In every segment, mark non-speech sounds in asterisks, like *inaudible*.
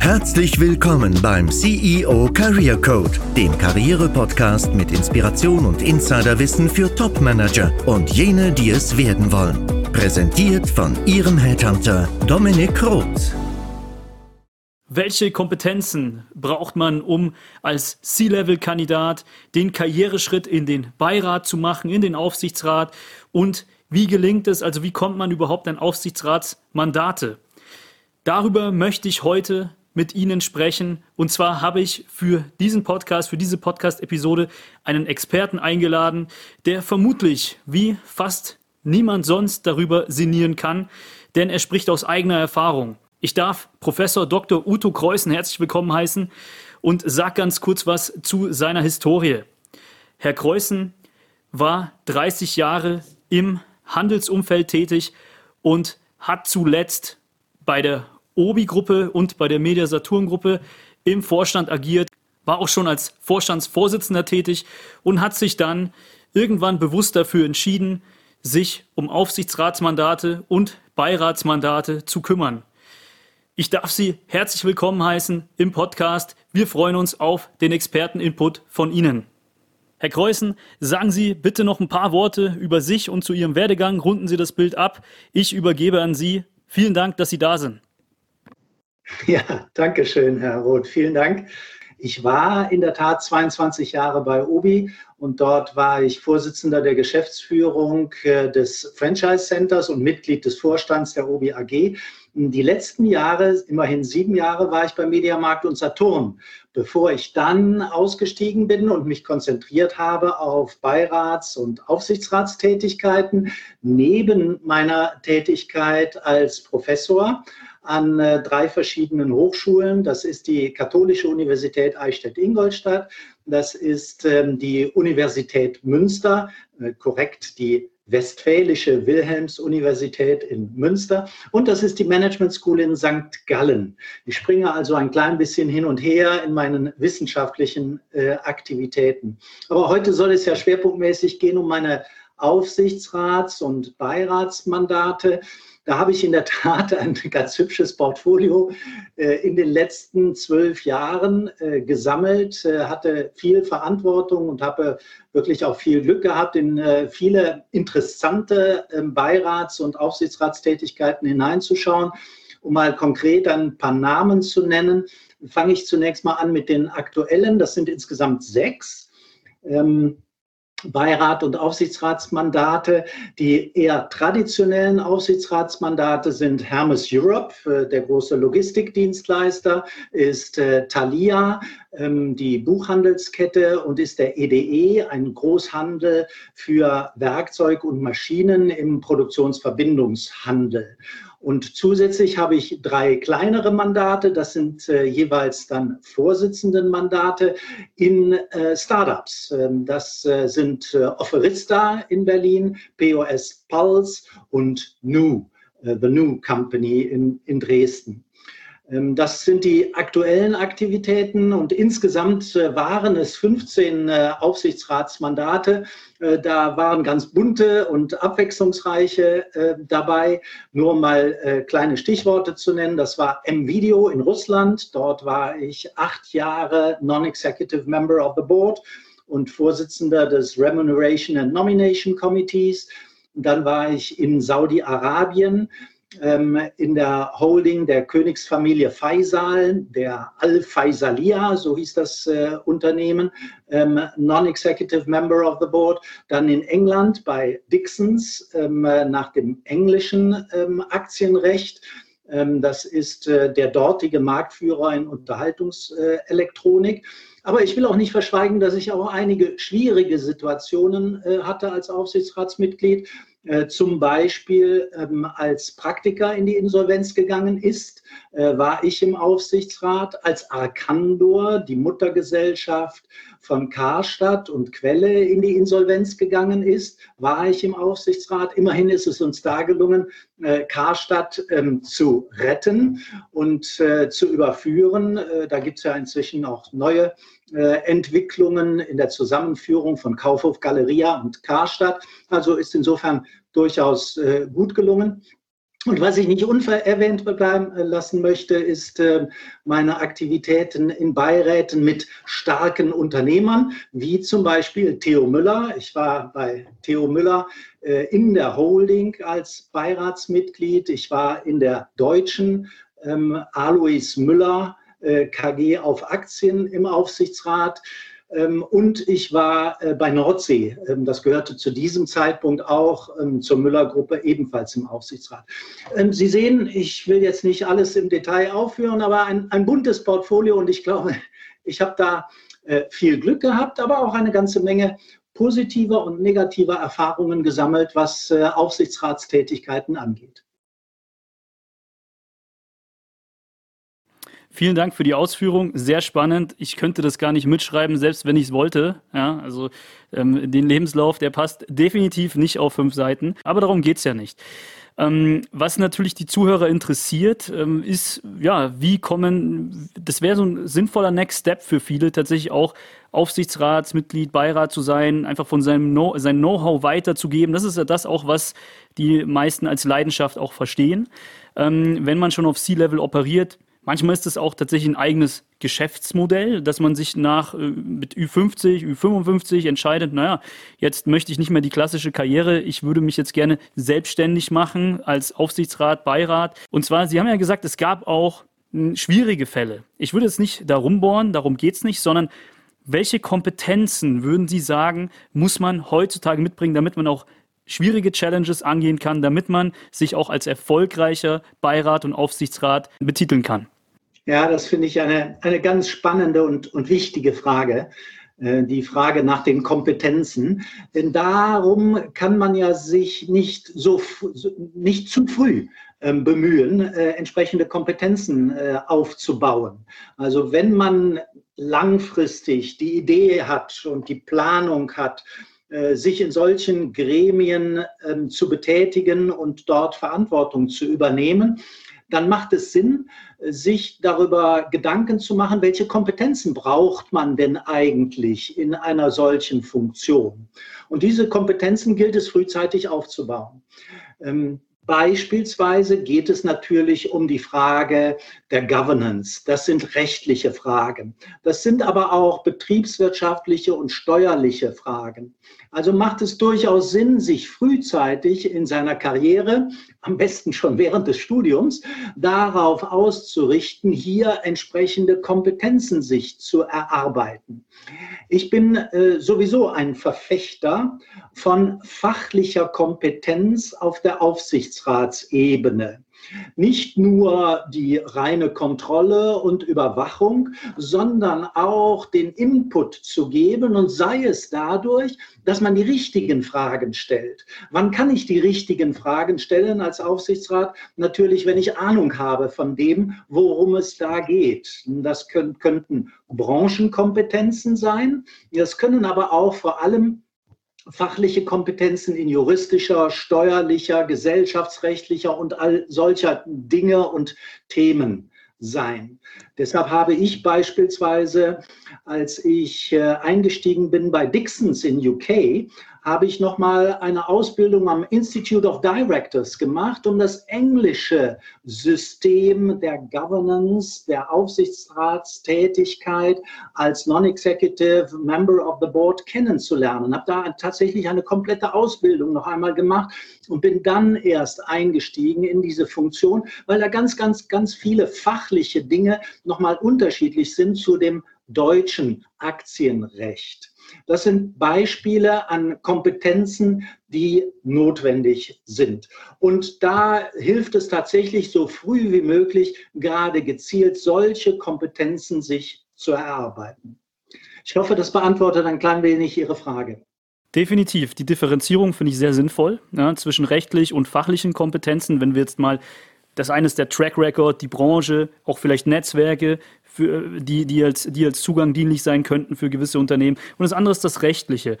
Herzlich willkommen beim CEO Career Code, dem Karriere-Podcast mit Inspiration und Insiderwissen für Top-Manager und jene, die es werden wollen. Präsentiert von Ihrem Headhunter Dominik Roth. Welche Kompetenzen braucht man, um als C-Level-Kandidat den Karriereschritt in den Beirat zu machen, in den Aufsichtsrat? Und wie gelingt es, also wie kommt man überhaupt an Aufsichtsratsmandate? Darüber möchte ich heute mit Ihnen sprechen. Und zwar habe ich für diesen Podcast, für diese Podcast-Episode einen Experten eingeladen, der vermutlich wie fast niemand sonst darüber sinnieren kann, denn er spricht aus eigener Erfahrung. Ich darf Professor Dr. Uto Kreuzen herzlich willkommen heißen und sag ganz kurz was zu seiner Historie. Herr Kreuzen war 30 Jahre im Handelsumfeld tätig und hat zuletzt bei der Obi-Gruppe und bei der Media Saturn-Gruppe im Vorstand agiert, war auch schon als Vorstandsvorsitzender tätig und hat sich dann irgendwann bewusst dafür entschieden, sich um Aufsichtsratsmandate und Beiratsmandate zu kümmern. Ich darf Sie herzlich willkommen heißen im Podcast. Wir freuen uns auf den Experteninput von Ihnen. Herr Kreuzen, sagen Sie bitte noch ein paar Worte über sich und zu Ihrem Werdegang. Runden Sie das Bild ab. Ich übergebe an Sie. Vielen Dank, dass Sie da sind. *laughs* Ja, danke schön, Herr Roth. Vielen Dank. Ich war in der Tat 22 Jahre bei Obi und dort war ich Vorsitzender der Geschäftsführung äh, des Franchise Centers und Mitglied des Vorstands der Obi AG. Die letzten Jahre, immerhin sieben Jahre, war ich bei Mediamarkt und Saturn, bevor ich dann ausgestiegen bin und mich konzentriert habe auf Beirats- und Aufsichtsratstätigkeiten neben meiner Tätigkeit als Professor an äh, drei verschiedenen Hochschulen. Das ist die Katholische Universität Eichstätt-Ingolstadt, das ist ähm, die Universität Münster, äh, korrekt die Westfälische Wilhelms-Universität in Münster und das ist die Management School in St. Gallen. Ich springe also ein klein bisschen hin und her in meinen wissenschaftlichen äh, Aktivitäten. Aber heute soll es ja schwerpunktmäßig gehen um meine Aufsichtsrats- und Beiratsmandate. Da habe ich in der Tat ein *laughs* ganz hübsches Portfolio äh, in den letzten zwölf Jahren äh, gesammelt, äh, hatte viel Verantwortung und habe wirklich auch viel Glück gehabt, in viele interessante ähm, Beirats- und Aufsichtsratstätigkeiten hineinzuschauen. Um mal konkret ein paar Namen zu nennen, fange ich zunächst mal an mit den aktuellen. Das sind insgesamt sechs. Ähm, Beirat und Aufsichtsratsmandate. Die eher traditionellen Aufsichtsratsmandate sind Hermes Europe, äh, der große Logistikdienstleister, ist äh, Thalia, ähm, die Buchhandelskette und ist der EDE, e, ein Großhandel für Werkzeug und Maschinen im Produktionsverbindungshandel. Und zusätzlich habe ich drei kleinere Mandate, das sind äh, jeweils dann Vorsitzendenmandate in äh, Startups. Ähm, das äh, sind äh, Offerista in Berlin, POS Pulse und New, äh, The New Company in, in Dresden. Ähm, das sind die aktuellen Aktivitäten und insgesamt äh, waren es 15 äh, Aufsichtsratsmandate. Äh, da waren ganz bunte und abwechslungsreiche dabei. Nur mal kleine Stichworte zu nennen. Das war M-Video in Russland. Dort war ich acht Jahre Non-Executive Member of the Board und Vorsitzender des Remuneration and Nomination Committees. Dann war ich in Saudi-Arabien in der Holding der Königsfamilie Faisal, der Al-Faisalia, so hieß das äh, Unternehmen, ähm, Non-Executive Member of the Board, dann in England bei Dixons ähm, nach dem englischen ähm, Aktienrecht. Ähm, das ist äh, der dortige Marktführer in Unterhaltungselektronik. Aber ich will auch nicht verschweigen, dass ich auch einige schwierige Situationen äh, hatte als Aufsichtsratsmitglied. Äh, zum Beispiel ähm, als Praktiker in die Insolvenz gegangen ist, äh, war ich im Aufsichtsrat, als Arcandor, die Muttergesellschaft von Karstadt und Quelle in die Insolvenz gegangen ist, war ich im Aufsichtsrat. Immerhin ist es uns da gelungen, äh, Karstadt ähm, zu retten und zu überführen. Da gibt es ja inzwischen auch neue Entwicklungen in der Zusammenführung von Kaufhof Galeria und Karstadt. Also ist insofern durchaus äh, gut gelungen. Und was ich nicht unerwähnt bleiben lassen möchte, ist äh, meine Aktivitäten in Beiräten mit starken Unternehmern, wie zum Beispiel Theo Müller. Ich war bei Theo Müller äh, in der Holding als Beiratsmitglied. Ich war in der deutschen ähm, Alois Müller äh, KG auf Aktien im Aufsichtsrat. Ähm, und ich war äh, bei Nordsee. Ähm, das gehörte zu diesem Zeitpunkt auch ähm, zur Müller-Gruppe ebenfalls im Aufsichtsrat. Sie sehen, ich will jetzt nicht alles im Detail aufführen, aber ein, ein buntes Portfolio und ich glaube, *laughs* ich habe da äh, viel Glück gehabt, aber auch eine ganze Menge positiver und negativer Erfahrungen gesammelt, was äh, Aufsichtsratstätigkeiten angeht. Vielen Dank für die Ausführung. Sehr spannend. Ich könnte das gar nicht mitschreiben, selbst wenn ich es wollte. Ja, also ähm, den Lebenslauf, der passt definitiv nicht auf fünf Seiten. Aber darum geht es ja nicht. Ähm, was natürlich die Zuhörer interessiert, ähm, ist, ja, wie kommen, das wäre so ein sinnvoller Next Step für viele, tatsächlich auch Aufsichtsratsmitglied, Beirat zu sein, einfach von seinem Know sein Know-how weiterzugeben. Das ist ja das auch, was die meisten als Leidenschaft auch verstehen. Ähm, wenn man schon auf C-Level operiert, Manchmal ist es auch tatsächlich ein eigenes Geschäftsmodell, dass man sich nach äh, mit Ü50, Ü55 entscheidet, naja, jetzt möchte ich nicht mehr die klassische Karriere, ich würde mich jetzt gerne selbstständig machen als Aufsichtsrat, Beirat. Und zwar, Sie haben ja gesagt, es gab auch hm, schwierige Fälle. Ich würde jetzt nicht darum bohren, darum geht es nicht, sondern welche Kompetenzen würden Sie sagen, muss man heutzutage mitbringen, damit man auch schwierige Challenges angehen kann, damit man sich auch als erfolgreicher Beirat und Aufsichtsrat betiteln kann? Ja, das finde ich eine, eine ganz spannende und, und wichtige Frage äh, die Frage nach den Kompetenzen. Denn darum kann man ja sich nicht so nicht zu früh ähm, bemühen, äh, entsprechende Kompetenzen äh, aufzubauen. Also wenn man langfristig die Idee hat und die Planung hat, sich in solchen Gremien ähm, zu betätigen und dort Verantwortung zu übernehmen, dann macht es Sinn, sich darüber Gedanken zu machen, welche Kompetenzen braucht man denn eigentlich in einer solchen Funktion. Und diese Kompetenzen gilt es frühzeitig aufzubauen. Ähm, Beispielsweise geht es natürlich um die Frage der Governance. Das sind rechtliche Fragen. Das sind aber auch betriebswirtschaftliche und steuerliche Fragen. Also macht es durchaus Sinn, sich frühzeitig in seiner Karriere, am besten schon während des Studiums, darauf auszurichten, hier entsprechende Kompetenzen sich zu erarbeiten. Ich bin äh, sowieso ein Verfechter von fachlicher Kompetenz auf der Aufsichtsratsebene. Nicht nur die reine Kontrolle und Überwachung, sondern auch den Input zu geben und sei es dadurch, dass man die richtigen Fragen stellt. Wann kann ich die richtigen Fragen stellen als Aufsichtsrat? Natürlich, wenn ich Ahnung habe von dem, worum es da geht. Das können, könnten Branchenkompetenzen sein. Das können aber auch vor allem fachliche Kompetenzen in juristischer, steuerlicher, gesellschaftsrechtlicher und all solcher Dinge und Themen sein. Deshalb habe ich beispielsweise, als ich äh, eingestiegen bin bei Dixons in UK, habe ich nochmal eine Ausbildung am Institute of Directors gemacht, um das englische System der Governance, der Aufsichtsratstätigkeit als Non-Executive Member of the Board kennenzulernen. Habe da tatsächlich eine komplette Ausbildung noch einmal gemacht und bin dann erst eingestiegen in diese Funktion, weil da ganz, ganz, ganz viele fachliche Dinge nochmal unterschiedlich sind zu dem deutschen Aktienrecht. Das sind Beispiele an Kompetenzen, die notwendig sind. Und da hilft es tatsächlich so früh wie möglich, gerade gezielt solche Kompetenzen sich zu erarbeiten. Ich hoffe, das beantwortet ein klein wenig Ihre Frage. Definitiv. Die Differenzierung finde ich sehr sinnvoll ja, zwischen rechtlich und fachlichen Kompetenzen. Wenn wir jetzt mal das eine ist der Track Record, die Branche, auch vielleicht Netzwerke, für, die, die, als, die als Zugang dienlich sein könnten für gewisse Unternehmen. Und das andere ist das Rechtliche.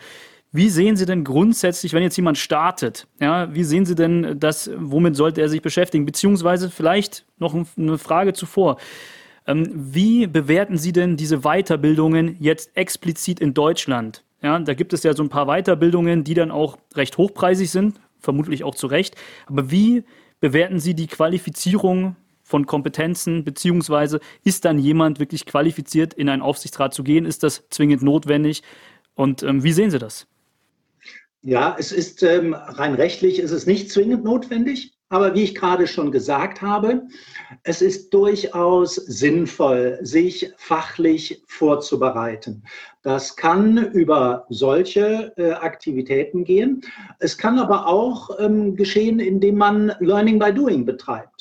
Wie sehen Sie denn grundsätzlich, wenn jetzt jemand startet, ja, wie sehen Sie denn das, womit sollte er sich beschäftigen? Beziehungsweise vielleicht noch eine Frage zuvor. Ähm, wie bewerten Sie denn diese Weiterbildungen jetzt explizit in Deutschland? Ja, da gibt es ja so ein paar Weiterbildungen, die dann auch recht hochpreisig sind, vermutlich auch zu Recht. Aber wie bewerten Sie die Qualifizierung von Kompetenzen, beziehungsweise ist dann jemand wirklich qualifiziert, in einen Aufsichtsrat zu gehen? Ist das zwingend notwendig? Und ähm, wie sehen Sie das? Ja, es ist ähm, rein rechtlich ist es nicht zwingend notwendig. Aber wie ich gerade schon gesagt habe, es ist durchaus sinnvoll, sich fachlich vorzubereiten. Das kann über solche äh, Aktivitäten gehen. Es kann aber auch ähm, geschehen, indem man Learning by Doing betreibt.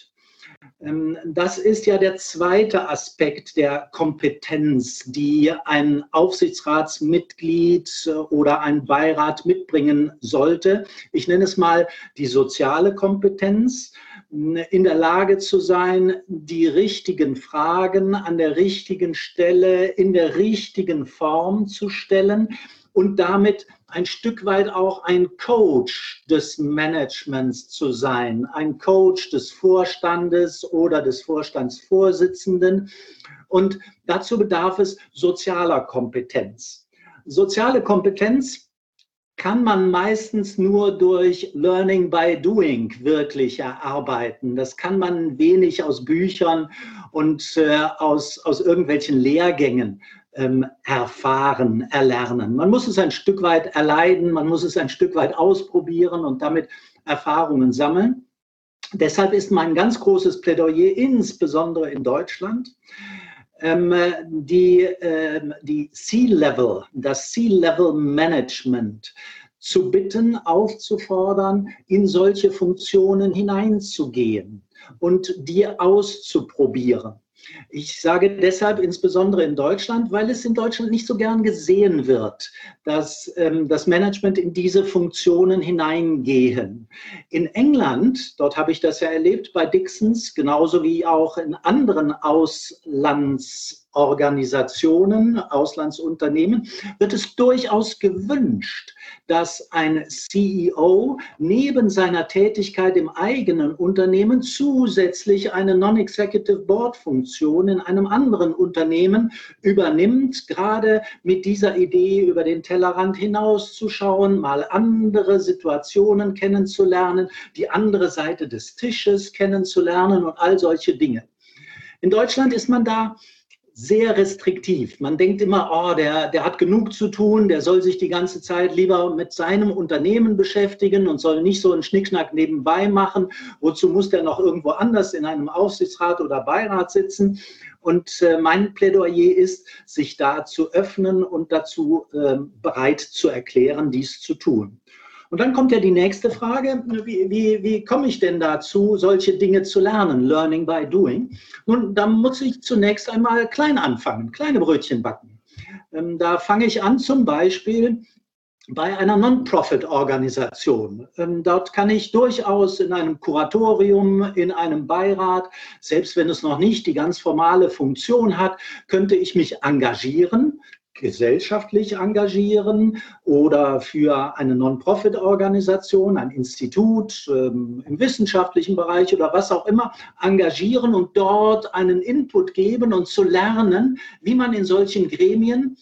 Ähm, das ist ja der zweite Aspekt der Kompetenz, die ein Aufsichtsratsmitglied äh, oder ein Beirat mitbringen sollte. Ich nenne es mal die soziale Kompetenz, in der Lage zu sein, die richtigen Fragen an der richtigen Stelle, in der richtigen Form zu stellen und damit ein Stück weit auch ein Coach des Managements zu sein, ein Coach des Vorstandes oder des Vorstandsvorsitzenden. Und dazu bedarf es sozialer Kompetenz. Soziale Kompetenz kann man meistens nur durch Learning by Doing wirklich erarbeiten. Das kann man wenig aus Büchern und äh, aus, aus irgendwelchen Lehrgängen ähm, erfahren, erlernen. Man muss es ein Stück weit erleiden, man muss es ein Stück weit ausprobieren und damit Erfahrungen sammeln. Deshalb ist mein ganz großes Plädoyer, insbesondere in Deutschland, ähm, die, äh, die C-Level, das C-Level-Management zu bitten, aufzufordern, in solche Funktionen hineinzugehen und die auszuprobieren. Ich sage deshalb insbesondere in Deutschland, weil es in Deutschland nicht so gern gesehen wird, dass ähm, das Management in diese Funktionen hineingehen. In England, dort habe ich das ja erlebt bei Dixons, genauso wie auch in anderen Auslands Organisationen, Auslandsunternehmen, wird es durchaus gewünscht, dass ein CEO neben seiner Tätigkeit im eigenen Unternehmen zusätzlich eine Non-Executive Board-Funktion in einem anderen Unternehmen übernimmt, gerade mit dieser Idee über den Tellerrand hinauszuschauen, mal andere Situationen kennenzulernen, die andere Seite des Tisches kennenzulernen und all solche Dinge. In Deutschland ist man da sehr restriktiv. Man denkt immer, oh, der, der hat genug zu tun, der soll sich die ganze Zeit lieber mit seinem Unternehmen beschäftigen und soll nicht so einen Schnickschnack nebenbei machen. Wozu muss der noch irgendwo anders in einem Aufsichtsrat oder Beirat sitzen? Und äh, mein Plädoyer ist, sich da zu öffnen und dazu äh, bereit zu erklären, dies zu tun. Und dann kommt ja die nächste Frage, wie, wie, wie komme ich denn dazu, solche Dinge zu lernen, Learning by Doing? Nun, da muss ich zunächst einmal klein anfangen, kleine Brötchen backen. Ähm, da fange ich an zum Beispiel bei einer Non-Profit-Organisation. Ähm, dort kann ich durchaus in einem Kuratorium, in einem Beirat, selbst wenn es noch nicht die ganz formale Funktion hat, könnte ich mich engagieren, gesellschaftlich engagieren oder für eine Non-Profit-Organisation, ein Institut ähm, im wissenschaftlichen Bereich oder was auch immer engagieren und dort einen Input geben und zu lernen, wie man in solchen Gremien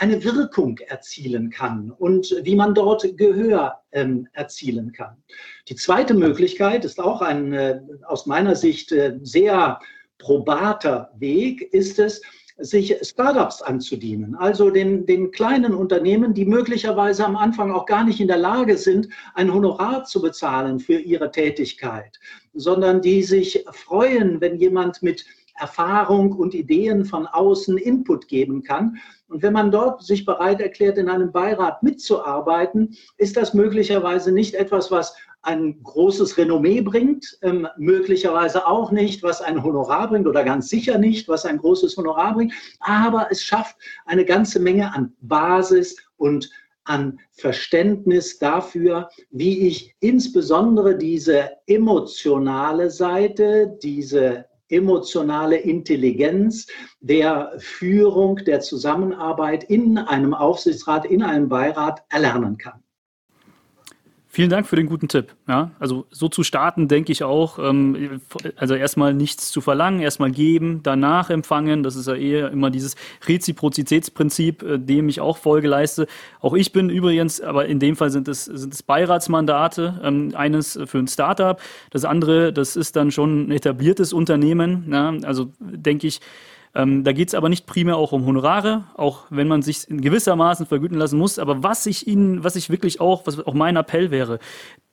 eine Wirkung erzielen kann und wie man dort Gehör ähm, erzielen kann. Die zweite Möglichkeit ist auch ein äh, aus meiner Sicht äh, sehr probater Weg, ist es, sich Startups anzudienen, also den, den kleinen Unternehmen, die möglicherweise am Anfang auch gar nicht in der Lage sind, ein Honorar zu bezahlen für ihre Tätigkeit, sondern die sich freuen, wenn jemand mit Erfahrung und Ideen von außen Input geben kann. Und wenn man dort sich bereit erklärt, in einem Beirat mitzuarbeiten, ist das möglicherweise nicht etwas, was ein großes Renommee bringt, ähm, möglicherweise auch nicht, was ein Honorar bringt oder ganz sicher nicht, was ein großes Honorar bringt, aber es schafft eine ganze Menge an Basis und an Verständnis dafür, wie ich insbesondere diese emotionale Seite, diese emotionale Intelligenz der Führung, der Zusammenarbeit in einem Aufsichtsrat, in einem Beirat erlernen kann. Vielen Dank für den guten Tipp. Ja, also so zu starten, denke ich auch. Ähm, also erstmal nichts zu verlangen, erstmal geben, danach empfangen. Das ist ja eher immer dieses Reziprozitätsprinzip, äh, dem ich auch Folge leiste. Auch ich bin übrigens, aber in dem Fall sind es, sind es Beiratsmandate. Ähm, eines für ein Startup, das andere, das ist dann schon ein etabliertes Unternehmen. Ja, also denke ich, ähm, da geht es aber nicht primär auch um Honorare, auch wenn man sich in gewissermaßen vergüten lassen muss. Aber was ich Ihnen, was ich wirklich auch, was auch mein Appell wäre,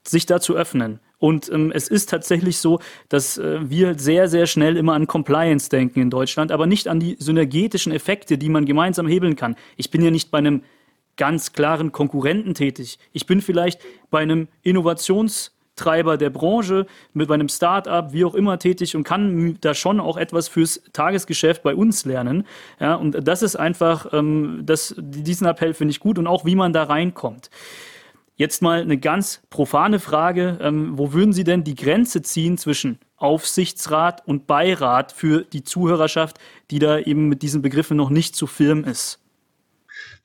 sich da zu öffnen. Und ähm, es ist tatsächlich so, dass äh, wir sehr, sehr schnell immer an Compliance denken in Deutschland, aber nicht an die synergetischen Effekte, die man gemeinsam hebeln kann. Ich bin ja nicht bei einem ganz klaren Konkurrenten tätig. Ich bin vielleicht bei einem Innovations- Treiber der Branche, mit einem Start-up, wie auch immer tätig und kann da schon auch etwas fürs Tagesgeschäft bei uns lernen. Ja, und das ist einfach, ähm, das, diesen Appell finde ich gut und auch wie man da reinkommt. Jetzt mal eine ganz profane Frage. Ähm, wo würden Sie denn die Grenze ziehen zwischen Aufsichtsrat und Beirat für die Zuhörerschaft, die da eben mit diesen Begriffen noch nicht zu firm ist?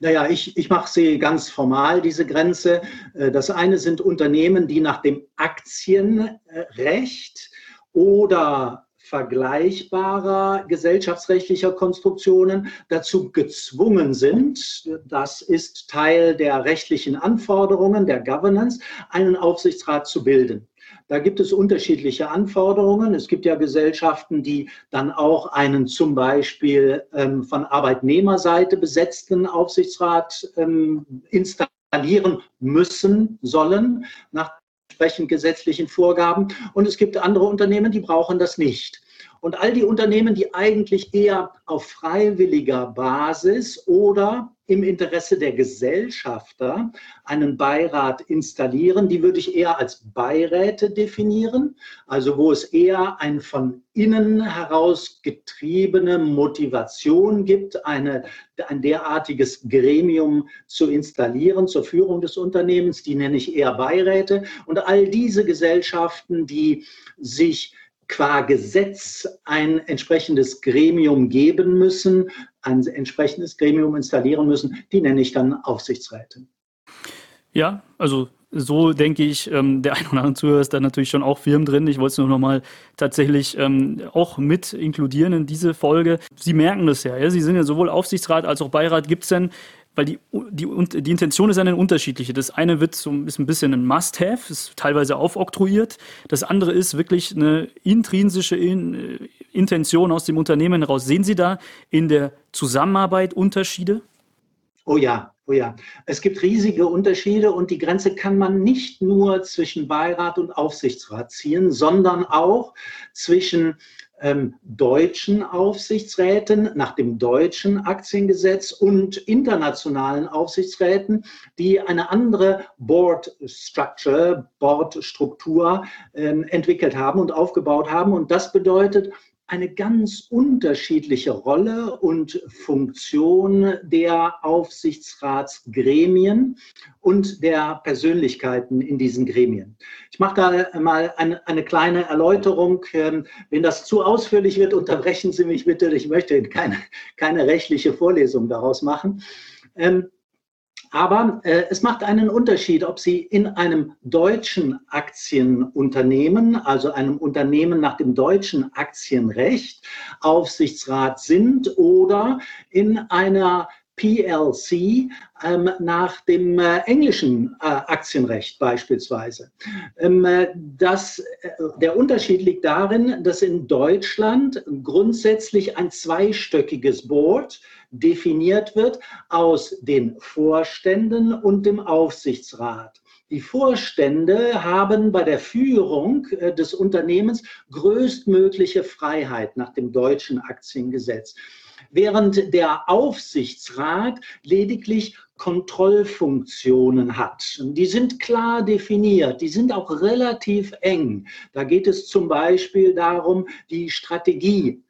Naja, ich, ich mache sie ganz formal, diese Grenze. Äh, das eine sind Unternehmen, die nach dem Aktienrecht oder vergleichbarer gesellschaftsrechtlicher Konstruktionen dazu gezwungen sind, das ist Teil der rechtlichen Anforderungen der Governance, einen Aufsichtsrat zu bilden. Da gibt es unterschiedliche Anforderungen. Es gibt ja Gesellschaften, die dann auch einen zum Beispiel ähm, von Arbeitnehmerseite besetzten Aufsichtsrat ähm, installieren müssen, sollen, nach entsprechend gesetzlichen Vorgaben. Und es gibt andere Unternehmen, die brauchen das nicht. Und all die Unternehmen, die eigentlich eher auf freiwilliger Basis oder im Interesse der Gesellschafter einen Beirat installieren, die würde ich eher als Beiräte definieren, also wo es eher eine von innen heraus getriebene Motivation gibt, eine, ein derartiges Gremium zu installieren zur Führung des Unternehmens, die nenne ich eher Beiräte. Und all diese Gesellschaften, die sich qua Gesetz ein entsprechendes Gremium geben müssen, ein entsprechendes Gremium installieren müssen, die nenne ich dann Aufsichtsräte. Ja, also so denke ich, ähm, der ein oder andere Zuhörer ist da natürlich schon auch Firmen drin. Ich wollte es nur noch mal tatsächlich ähm, auch mit inkludieren in diese Folge. Sie merken das ja, ja? Sie sind ja sowohl Aufsichtsrat als auch Beirat. Gibt es denn weil die, die, die Intention ist eine unterschiedliche. Das eine wird so, ist ein bisschen ein Must-Have, ist teilweise aufoktroyiert. Das andere ist wirklich eine intrinsische in, äh, Intention aus dem Unternehmen heraus. Sehen Sie da in der Zusammenarbeit Unterschiede? Oh ja, oh ja. Es gibt riesige Unterschiede und die Grenze kann man nicht nur zwischen Beirat und Aufsichtsrat ziehen, sondern auch zwischen ähm, deutschen Aufsichtsräten nach dem deutschen Aktiengesetz und internationalen Aufsichtsräten, die eine andere Board Structure, Boardstruktur ähm, entwickelt haben und aufgebaut haben. Und das bedeutet, eine ganz unterschiedliche Rolle und Funktion der Aufsichtsratsgremien und der Persönlichkeiten in diesen Gremien. Ich mache da mal eine, eine kleine Erläuterung. Ähm, wenn das zu ausführlich wird, unterbrechen Sie mich bitte. Ich möchte keine, keine rechtliche Vorlesung daraus machen. Aber äh, es macht einen Unterschied, ob Sie in einem deutschen Aktienunternehmen, also einem Unternehmen nach dem deutschen Aktienrecht, Aufsichtsrat sind oder in einer PLC ähm, nach dem äh, englischen äh, Aktienrecht beispielsweise. Ähm, äh, das, äh, der Unterschied liegt darin, dass in Deutschland grundsätzlich ein zweistöckiges Board definiert wird aus den Vorständen und dem Aufsichtsrat. Die Vorstände haben bei der Führung äh, des Unternehmens größtmögliche Freiheit nach dem deutschen Aktiengesetz während der Aufsichtsrat lediglich Kontrollfunktionen hat. Die sind klar definiert, die sind auch relativ eng. Da geht es zum Beispiel darum, die Strategie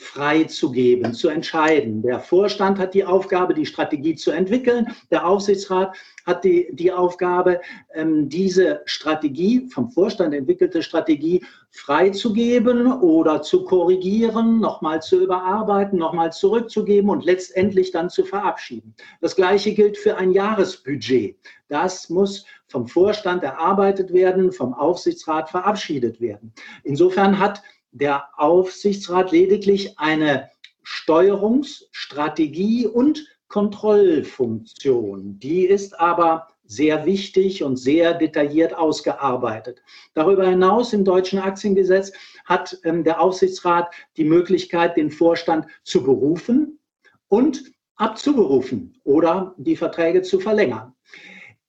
freizugeben, zu entscheiden. Der Vorstand hat die Aufgabe, die Strategie zu entwickeln. Der Aufsichtsrat hat die, die Aufgabe, ähm, diese Strategie, vom Vorstand entwickelte Strategie, freizugeben oder zu korrigieren, nochmal zu überarbeiten, nochmal zurückzugeben und letztendlich dann zu verabschieden. Das Gleiche gilt für ein Jahresbudget. Das muss vom Vorstand erarbeitet werden, vom Aufsichtsrat verabschiedet werden. Insofern hat der Aufsichtsrat lediglich eine Steuerungsstrategie und Kontrollfunktion. Die ist aber sehr wichtig und sehr detailliert ausgearbeitet. Darüber hinaus im deutschen Aktiengesetz hat ähm, der Aufsichtsrat die Möglichkeit, den Vorstand zu berufen und abzuberufen oder die Verträge zu verlängern.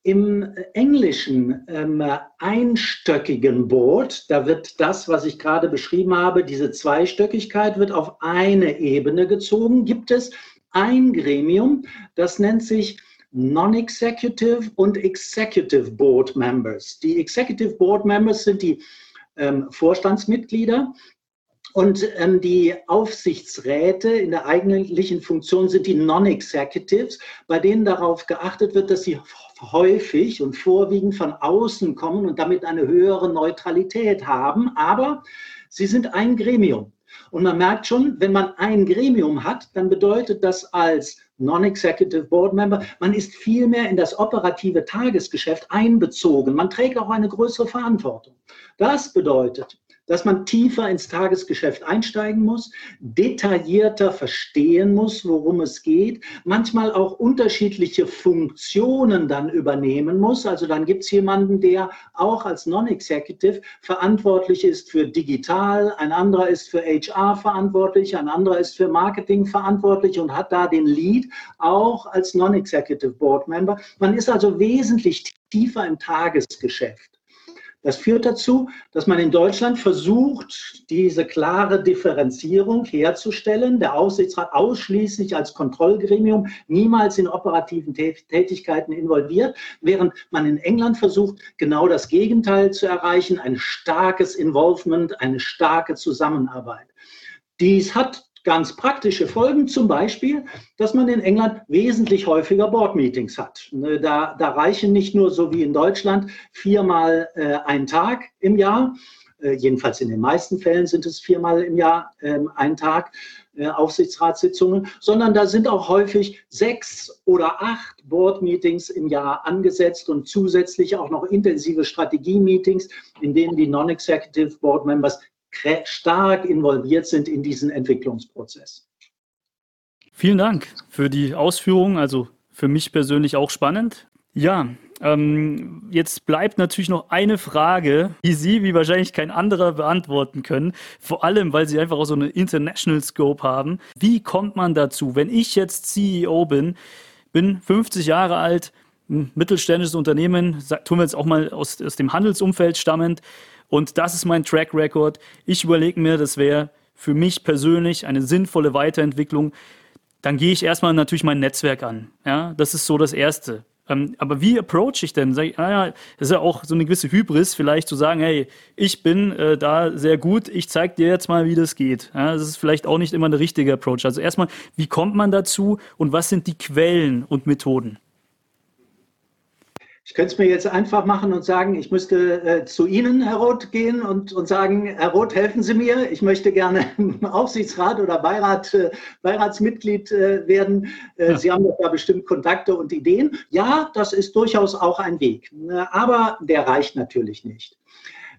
Im englischen ähm, einstöckigen Board, da wird das, was ich gerade beschrieben habe, diese Zweistöckigkeit wird auf eine Ebene gezogen, gibt es ein Gremium, das nennt sich Non-Executive und Executive Board Members. Die Executive Board Members sind die ähm, Vorstandsmitglieder und ähm, die Aufsichtsräte in der eigentlichen Funktion sind die Non-Executives, bei denen darauf geachtet wird, dass sie häufig und vorwiegend von außen kommen und damit eine höhere Neutralität haben. Aber sie sind ein Gremium. Und man merkt schon, wenn man ein Gremium hat, dann bedeutet das als Non-Executive Board Member, man ist viel mehr in das operative Tagesgeschäft einbezogen. Man trägt auch eine größere Verantwortung. Das bedeutet, dass man tiefer ins Tagesgeschäft einsteigen muss, detaillierter verstehen muss, worum es geht, manchmal auch unterschiedliche Funktionen dann übernehmen muss. Also dann gibt es jemanden, der auch als Non-Executive verantwortlich ist für digital, ein anderer ist für HR verantwortlich, ein anderer ist für Marketing verantwortlich und hat da den Lead auch als Non-Executive Board Member. Man ist also wesentlich tiefer im Tagesgeschäft. Das führt dazu, dass man in Deutschland versucht, diese klare Differenzierung herzustellen. Der Aufsichtsrat ausschließlich als Kontrollgremium, niemals in operativen Tätigkeiten involviert, während man in England versucht, genau das Gegenteil zu erreichen, ein starkes Involvement, eine starke Zusammenarbeit. Dies hat ganz praktische Folgen, zum Beispiel, dass man in England wesentlich häufiger Board-Meetings hat. Ne, da, da, reichen nicht nur so wie in Deutschland viermal äh, ein Tag im Jahr, äh, jedenfalls in den meisten Fällen sind es viermal im Jahr äh, ein Tag äh, Aufsichtsratssitzungen, sondern da sind auch häufig sechs oder acht Board-Meetings im Jahr angesetzt und zusätzlich auch noch intensive Strategie-Meetings, in denen die Non-Executive Board Members stark involviert sind in diesen Entwicklungsprozess. Vielen Dank für die Ausführungen. Also für mich persönlich auch spannend. Ja, ähm, jetzt bleibt natürlich noch eine Frage, die Sie wie wahrscheinlich kein anderer beantworten können. Vor allem, weil Sie einfach auch so eine International Scope haben. Wie kommt man dazu, wenn ich jetzt CEO bin, bin 50 Jahre alt, ein mittelständisches Unternehmen, tun wir jetzt auch mal aus, aus dem Handelsumfeld stammend, und das ist mein Track Record. Ich überlege mir, das wäre für mich persönlich eine sinnvolle Weiterentwicklung. Dann gehe ich erstmal natürlich mein Netzwerk an. Ja, das ist so das Erste. Ähm, aber wie approach ich denn? Sag ich, ah das ist ja auch so eine gewisse Hybris, vielleicht zu sagen, hey, ich bin äh, da sehr gut, ich zeige dir jetzt mal, wie das geht. Ja, das ist vielleicht auch nicht immer der richtige Approach. Also erstmal, wie kommt man dazu und was sind die Quellen und Methoden? Ich könnte es mir jetzt einfach machen und sagen, ich müsste äh, zu Ihnen, Herr Roth, gehen und, und sagen, Herr Roth, helfen Sie mir. Ich möchte gerne *laughs* Aufsichtsrat oder Beirat, äh, Beiratsmitglied äh, werden. Äh, ja. Sie haben doch da bestimmt Kontakte und Ideen. Ja, das ist durchaus auch ein Weg. Aber der reicht natürlich nicht.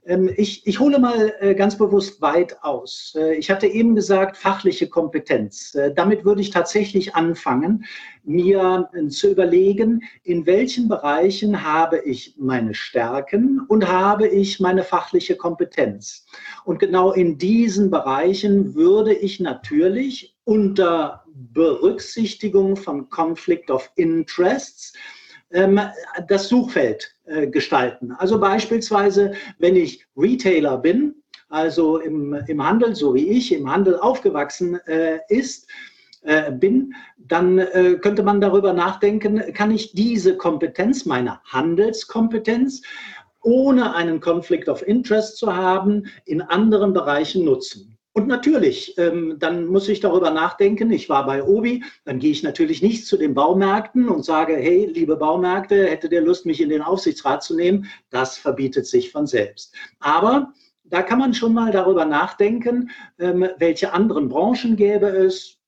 Ähm, ich, ich hole mal äh, ganz bewusst weit aus. Äh, ich hatte eben gesagt, fachliche Kompetenz. Damit würde ich tatsächlich anfangen, mir zu überlegen, in welchen Bereichen habe ich meine Stärken und habe ich meine fachliche Kompetenz. Und genau in diesen Bereichen würde ich natürlich unter Berücksichtigung von Conflict of Interests ähm, das Suchfeld äh, gestalten. Also beispielsweise, wenn ich Retailer bin, also im, im Handel, so wie ich im Handel aufgewachsen äh, ist, äh, bin, dann äh, könnte man darüber nachdenken, kann ich diese Kompetenz, meine Handelskompetenz, ohne einen Conflict of Interest zu haben, in anderen Bereichen nutzen. Und natürlich, ähm, dann muss ich darüber nachdenken, ich war bei Obi, dann gehe ich natürlich nicht zu den Baumärkten und sage, hey, liebe Baumärkte, hättet ihr Lust, mich in den Aufsichtsrat zu nehmen? Das verbietet sich von selbst. Aber da kann man schon mal darüber nachdenken, ähm, welche anderen Branchen gäbe es,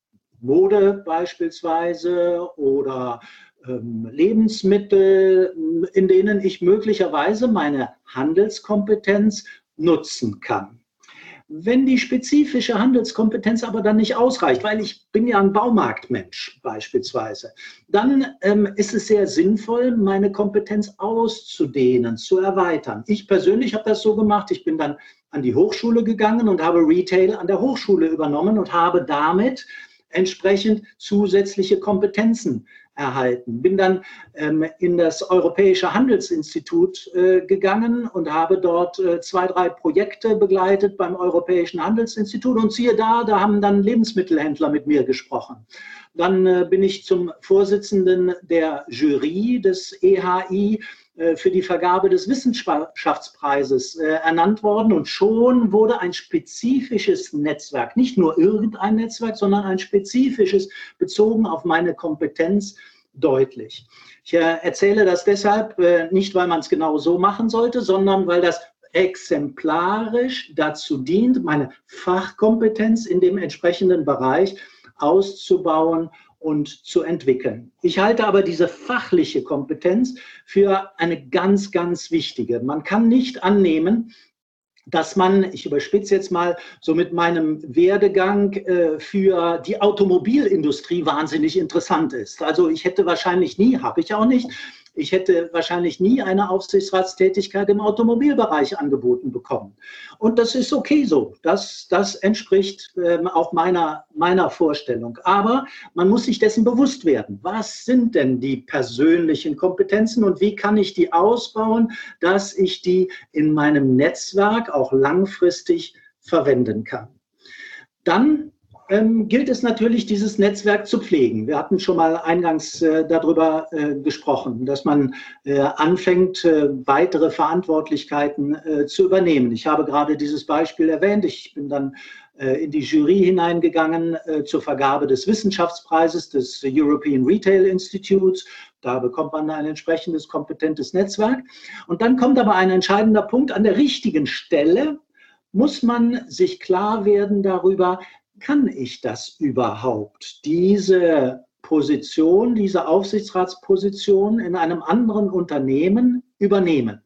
Mode beispielsweise oder ähm, Lebensmittel, in denen ich möglicherweise meine Handelskompetenz nutzen kann. Wenn die spezifische Handelskompetenz aber dann nicht ausreicht, weil ich bin ja ein Baumarktmensch beispielsweise, dann ähm, ist es sehr sinnvoll, meine Kompetenz auszudehnen, zu erweitern. Ich persönlich habe das so gemacht, ich bin dann an die Hochschule gegangen und habe Retail an der Hochschule übernommen und habe damit entsprechend zusätzliche Kompetenzen erhalten. Bin dann ähm, in das Europäische Handelsinstitut äh, gegangen und habe dort äh, zwei, drei Projekte begleitet beim Europäischen Handelsinstitut und siehe da, da haben dann Lebensmittelhändler mit mir gesprochen. Dann äh, bin ich zum Vorsitzenden der Jury des EHI äh, für die Vergabe des Wissenschaftspreises äh, ernannt worden und schon wurde ein spezifisches Netzwerk, nicht nur irgendein Netzwerk, sondern ein spezifisches bezogen auf meine Kompetenz deutlich. Ich äh, erzähle das deshalb nicht, weil man es genau so machen sollte, sondern weil das exemplarisch dazu dient, meine Fachkompetenz in dem entsprechenden Bereich auszubauen und zu entwickeln. Ich halte aber diese fachliche Kompetenz für eine ganz, ganz wichtige. Man kann nicht annehmen, dass man, ich überspitze jetzt mal, so mit meinem Werdegang äh, für die Automobilindustrie wahnsinnig interessant ist. Also ich hätte wahrscheinlich nie, habe ich auch nicht, ich hätte wahrscheinlich nie eine Aufsichtsratstätigkeit im Automobilbereich angeboten bekommen. Und das ist okay so. Das, das entspricht ähm, auch meiner, meiner Vorstellung. Aber man muss sich dessen bewusst werden. Was sind denn die persönlichen Kompetenzen und wie kann ich die ausbauen, dass ich die in meinem Netzwerk auch langfristig verwenden kann? Dann ähm, gilt es natürlich, dieses Netzwerk zu pflegen. Wir hatten schon mal eingangs äh, darüber äh, gesprochen, dass man äh, anfängt, äh, weitere Verantwortlichkeiten äh, zu übernehmen. Ich habe gerade dieses Beispiel erwähnt. Ich bin dann äh, in die Jury hineingegangen zur Vergabe des Wissenschaftspreises des European Retail Institutes. Da bekommt man ein entsprechendes kompetentes Netzwerk. Und dann kommt aber ein entscheidender Punkt. An der richtigen Stelle muss man sich klar werden darüber, kann ich das überhaupt, diese Position, diese Aufsichtsratsposition in einem anderen Unternehmen übernehmen?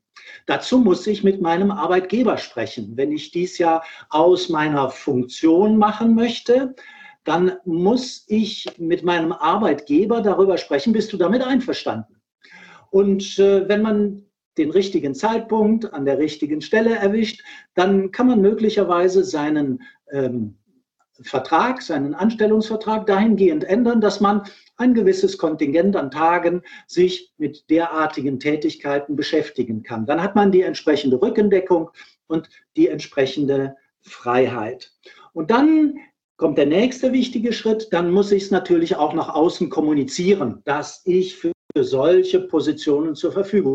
Dazu muss ich mit meinem Arbeitgeber sprechen. Wenn ich dies ja aus meiner Funktion machen möchte, dann muss ich mit meinem Arbeitgeber darüber sprechen, bist du damit einverstanden? Und äh, wenn man den richtigen Zeitpunkt an der richtigen Stelle erwischt, dann kann man möglicherweise seinen ähm, Vertrag, seinen Anstellungsvertrag dahingehend ändern, dass man ein gewisses Kontingent an Tagen sich mit derartigen Tätigkeiten beschäftigen kann. Dann hat man die entsprechende Rückendeckung und die entsprechende Freiheit. Und dann kommt der nächste wichtige Schritt, dann muss ich es natürlich auch nach außen kommunizieren, dass ich für solche Positionen zur Verfügung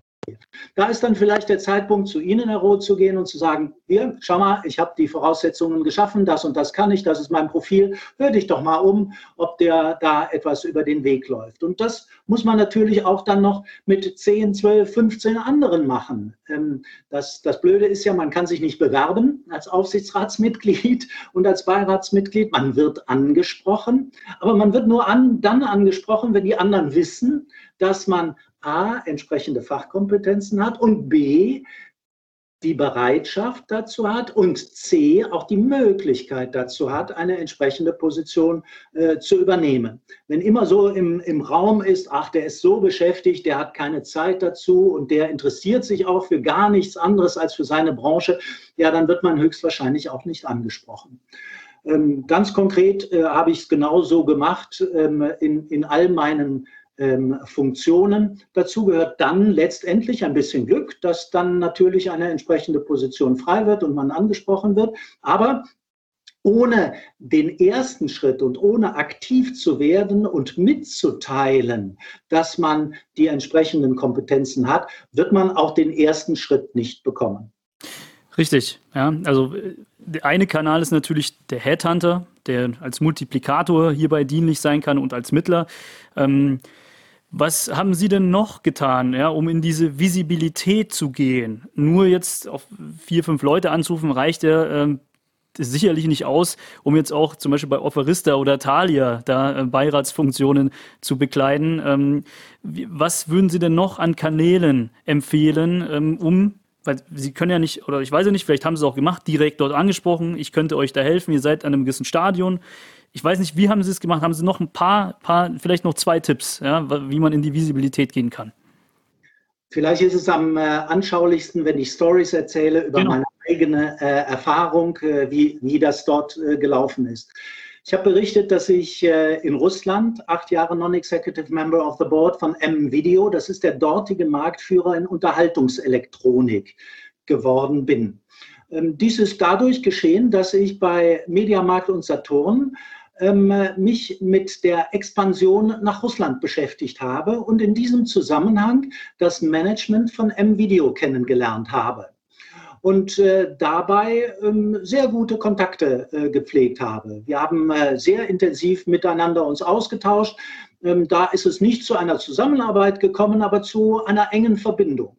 da ist dann vielleicht der Zeitpunkt, zu Ihnen, Herr Roth, zu gehen und zu sagen, hier, schau mal, ich habe die Voraussetzungen geschaffen, das und das kann ich, das ist mein Profil, hör dich doch mal um, ob der da etwas über den Weg läuft. Und das muss man natürlich auch dann noch mit 10, 12, 15 anderen machen. Ähm, das, das Blöde ist ja, man kann sich nicht bewerben als Aufsichtsratsmitglied *laughs* und als Beiratsmitglied. Man wird angesprochen, aber man wird nur an, dann angesprochen, wenn die anderen wissen, dass man A, entsprechende Fachkompetenzen hat und B, die Bereitschaft dazu hat und C, auch die Möglichkeit dazu hat, eine entsprechende Position äh, zu übernehmen. Wenn immer so im, im Raum ist, ach, der ist so beschäftigt, der hat keine Zeit dazu und der interessiert sich auch für gar nichts anderes als für seine Branche, ja, dann wird man höchstwahrscheinlich auch nicht angesprochen. Ähm, ganz konkret äh, habe ich es genau so gemacht ähm, in, in all meinen ähm, Funktionen. Dazu gehört dann letztendlich ein bisschen Glück, dass dann natürlich eine entsprechende Position frei wird und man angesprochen wird. Aber ohne den ersten Schritt und ohne aktiv zu werden und mitzuteilen, dass man die entsprechenden Kompetenzen hat, wird man auch den ersten Schritt nicht bekommen. Richtig, ja. Also der eine Kanal ist natürlich der Headhunter, der als Multiplikator hierbei dienlich sein kann und als Mittler. Ähm, Was haben Sie denn noch getan, ja, um in diese Visibilität zu gehen? Nur jetzt auf vier, fünf Leute anzurufen reicht ja ähm, sicherlich nicht aus, um jetzt auch zum Beispiel bei Offerista oder Thalia da äh, Beiratsfunktionen zu bekleiden. Ähm, wie, was würden Sie denn noch an Kanälen empfehlen, ähm, um weil Sie können ja nicht, oder ich weiß ja nicht, vielleicht haben Sie es auch gemacht, direkt dort angesprochen, ich könnte euch da helfen, ihr seid an einem gewissen Stadion. Ich weiß nicht, wie haben Sie es gemacht? Haben Sie noch ein paar, paar vielleicht noch zwei Tipps, ja, wie man in die Visibilität gehen kann? Vielleicht ist es am äh, anschaulichsten, wenn ich Stories erzähle über genau. meine eigene äh, Erfahrung, äh, wie, wie das dort äh, gelaufen ist. Ich habe berichtet, dass ich äh, in Russland acht Jahre Non-Executive Member of the Board von M-Video, das ist der dortige Marktführer in Unterhaltungselektronik, geworden bin. Ähm, dies ist dadurch geschehen, dass ich bei Mediamarkt und Saturn mich mit der Expansion nach Russland beschäftigt habe und in diesem Zusammenhang das Management von M-Video kennengelernt habe und äh, dabei ähm, sehr gute Kontakte äh, gepflegt habe. Wir haben äh, sehr intensiv miteinander uns ausgetauscht. Ähm, da ist es nicht zu einer Zusammenarbeit gekommen, aber zu einer engen Verbindung.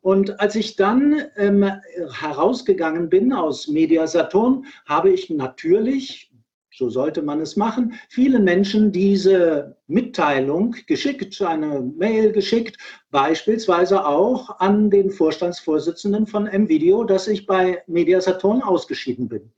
Und als ich dann ähm, herausgegangen bin aus Media Saturn, habe ich natürlich so sollte man es machen, viele Menschen diese Mitteilung geschickt, eine Mail geschickt, beispielsweise auch an den Vorstandsvorsitzenden von MVideo, dass ich bei Mediasaturn ausgeschieden bin.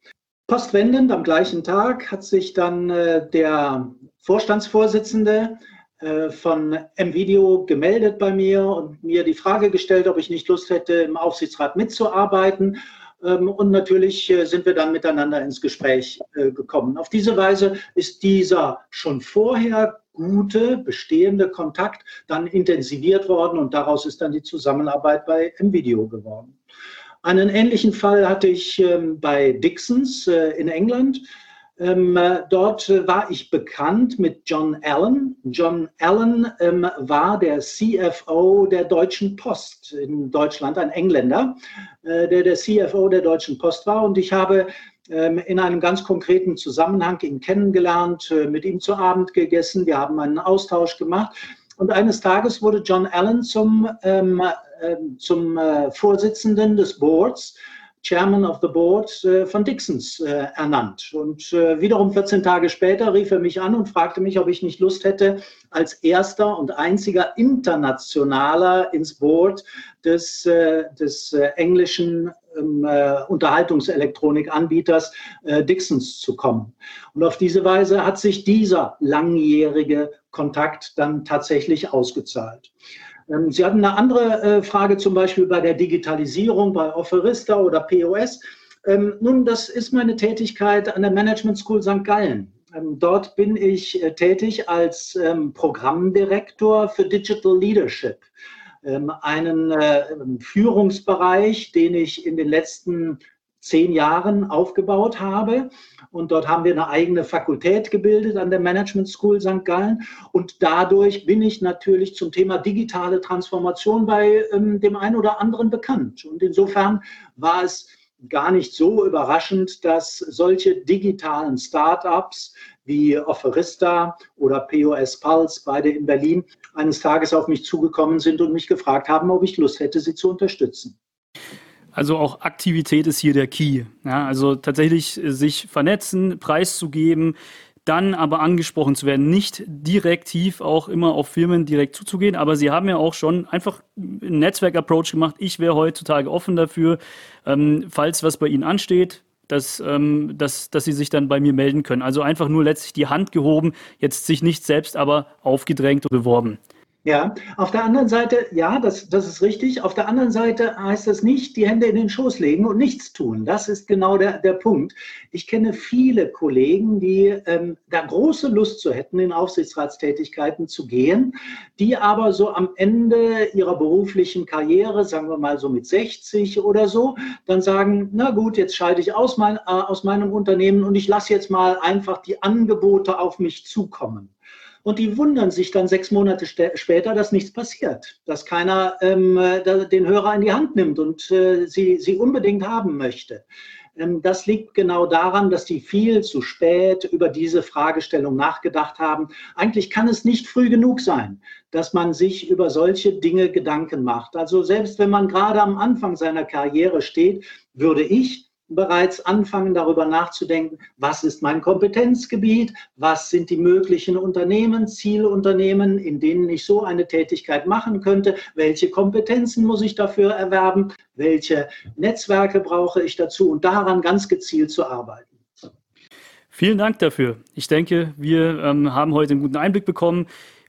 Postwendend am gleichen Tag hat sich dann äh, der Vorstandsvorsitzende äh, von MVideo gemeldet bei mir und mir die Frage gestellt, ob ich nicht Lust hätte, im Aufsichtsrat mitzuarbeiten. Ähm, und natürlich äh, sind wir dann miteinander ins Gespräch äh, gekommen. Auf diese Weise ist dieser schon vorher gute, bestehende Kontakt dann intensiviert worden und daraus ist dann die Zusammenarbeit bei MVideo geworden. Einen ähnlichen Fall hatte ich ähm, bei Dixons äh, in England. Ähm, äh, dort war ich bekannt mit John Allen. John Allen ähm, war der CFO der Deutschen Post in Deutschland, ein Engländer, äh, der der CFO der Deutschen Post war. Und ich habe ähm, in einem ganz konkreten Zusammenhang ihn kennengelernt, äh, mit ihm zu Abend gegessen. Wir haben einen Austausch gemacht. Und eines Tages wurde John Allen zum, ähm, äh, zum äh, Vorsitzenden des Boards Chairman of the Board äh, von Dixons äh, ernannt. Und äh, wiederum 14 Tage später rief er mich an und fragte mich, ob ich nicht Lust hätte, als erster und einziger internationaler ins Board des, des englischen ähm, Unterhaltungselektronikanbieters Dixons zu kommen. Und auf diese Weise hat sich dieser langjährige Kontakt dann tatsächlich ausgezahlt. Ähm, Sie hatten eine andere äh, Frage zum Beispiel bei der Digitalisierung, bei Offerista oder POS. Ähm, nun, das ist meine Tätigkeit an der Management School St. Gallen. Ähm, dort bin ich äh, tätig als Programmdirektor für Digital Leadership, einen äh, Führungsbereich, den ich in den letzten zehn Jahren aufgebaut habe. Und dort haben wir eine eigene Fakultät gebildet an der Management School St. Gallen. Und dadurch bin ich natürlich zum Thema digitale Transformation bei ähm, dem einen oder anderen bekannt. Und insofern war es gar nicht so überraschend, dass solche digitalen Startups wie Offerista oder POS Pulse, beide in Berlin, eines Tages auf mich zugekommen sind und mich gefragt haben, ob ich Lust hätte, sie zu unterstützen. Also auch Aktivität ist hier der Key. Ja, also tatsächlich sich vernetzen, preiszugeben, dann aber angesprochen zu werden, nicht direktiv auch immer auf Firmen direkt zuzugehen, aber sie haben ja auch schon einfach einen Netzwerk-Approach gemacht. Ich wäre heutzutage offen dafür, ähm, falls was bei Ihnen ansteht, dass, ähm, dass, dass sie sich dann bei mir melden können. Also einfach nur letztlich die Hand gehoben, jetzt sich nicht selbst aber aufgedrängt und beworben. Ja, auf der anderen Seite, ja, das, das ist richtig. Auf der anderen Seite heißt das nicht, die Hände in den Schoß legen und nichts tun. Das ist genau der, der Punkt. Ich kenne viele Kollegen, die ähm, da große Lust zu hätten, in Aufsichtsratstätigkeiten zu gehen, die aber so am Ende ihrer beruflichen Karriere, sagen wir mal so mit 60 oder so, dann sagen, na gut, jetzt schalte ich aus, mein, äh, aus meinem Unternehmen und ich lasse jetzt mal einfach die Angebote auf mich zukommen. Und die wundern sich dann sechs Monate später, dass nichts passiert, dass keiner ähm, den Hörer in die Hand nimmt und äh, sie, sie unbedingt haben möchte. Ähm, das liegt genau daran, dass die viel zu spät über diese Fragestellung nachgedacht haben. Eigentlich kann es nicht früh genug sein, dass man sich über solche Dinge Gedanken macht. Also selbst wenn man gerade am Anfang seiner Karriere steht, würde ich bereits anfangen, darüber nachzudenken, was ist mein Kompetenzgebiet, was sind die möglichen Unternehmen, Zielunternehmen, in denen ich so eine Tätigkeit machen könnte, welche Kompetenzen muss ich dafür erwerben, welche Netzwerke brauche ich dazu und daran ganz gezielt zu arbeiten. Vielen Dank dafür. Ich denke, wir ähm, haben heute einen guten Einblick bekommen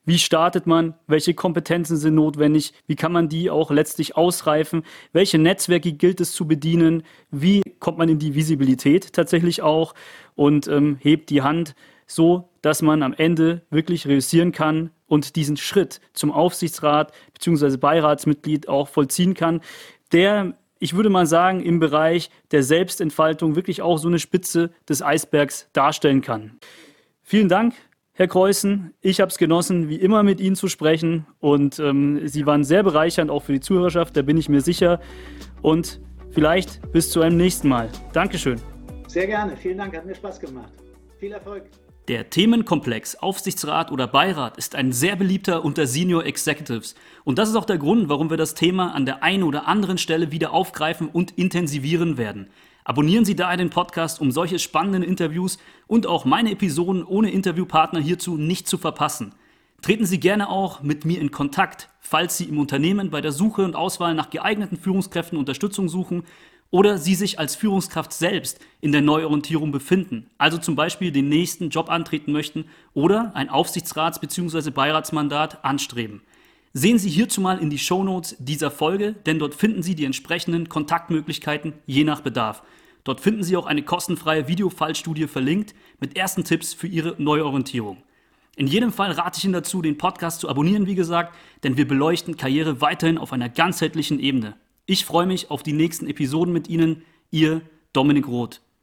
wie startet man? Welche Kompetenzen sind notwendig? Wie kann man die auch letztlich ausreifen? Welche Netzwerke gilt es zu bedienen? Wie kommt man in die Visibilität tatsächlich auch und ähm, hebt die Hand so, dass man am Ende wirklich reüssieren kann und diesen Schritt zum Aufsichtsrat bzw. Beiratsmitglied auch vollziehen kann, der ich würde mal sagen, im Bereich der Selbstentfaltung wirklich auch so eine Spitze des Eisbergs darstellen kann. Vielen Dank Herr Kreuzen. Ich habe es genossen, wie immer mit Ihnen zu sprechen und ähm, Sie waren sehr bereichernd, auch für die Zuhörerschaft, da bin ich mir sicher. Und vielleicht bis zu einem nächsten Mal. Dankeschön. Sehr gerne, vielen Dank, hat mir Spaß gemacht. Viel Erfolg. Der Themenkomplex Aufsichtsrat oder Beirat ist ein sehr beliebter unter Senior Executives. Und das ist auch der Grund, warum wir das Thema an der einen oder anderen Stelle wieder aufgreifen und intensivieren werden. Abonnieren Sie daher den Podcast, um solche spannenden Interviews und auch meine Episoden ohne Interviewpartner hierzu nicht zu verpassen. Treten Sie gerne auch mit mir in Kontakt, falls Sie im Unternehmen bei der Suche und Auswahl nach geeigneten Führungskräften Unterstützung suchen oder Sie sich als Führungskraft selbst in der Neuorientierung befinden, also zum Beispiel den nächsten Job antreten möchten oder ein Aufsichtsrats- bzw. Beiratsmandat anstreben. Sehen Sie hierzu mal in die Shownotes dieser Folge, denn dort finden Sie die entsprechenden Kontaktmöglichkeiten je nach Bedarf. Dort finden Sie auch eine kostenfreie Videofallstudie verlinkt mit ersten Tipps für Ihre Neuorientierung. In jedem Fall rate ich Ihnen dazu, den Podcast zu abonnieren, wie gesagt, denn wir beleuchten Karriere weiterhin auf einer ganzheitlichen Ebene. Ich freue mich auf die nächsten Episoden mit Ihnen. Ihr Dominik Roth.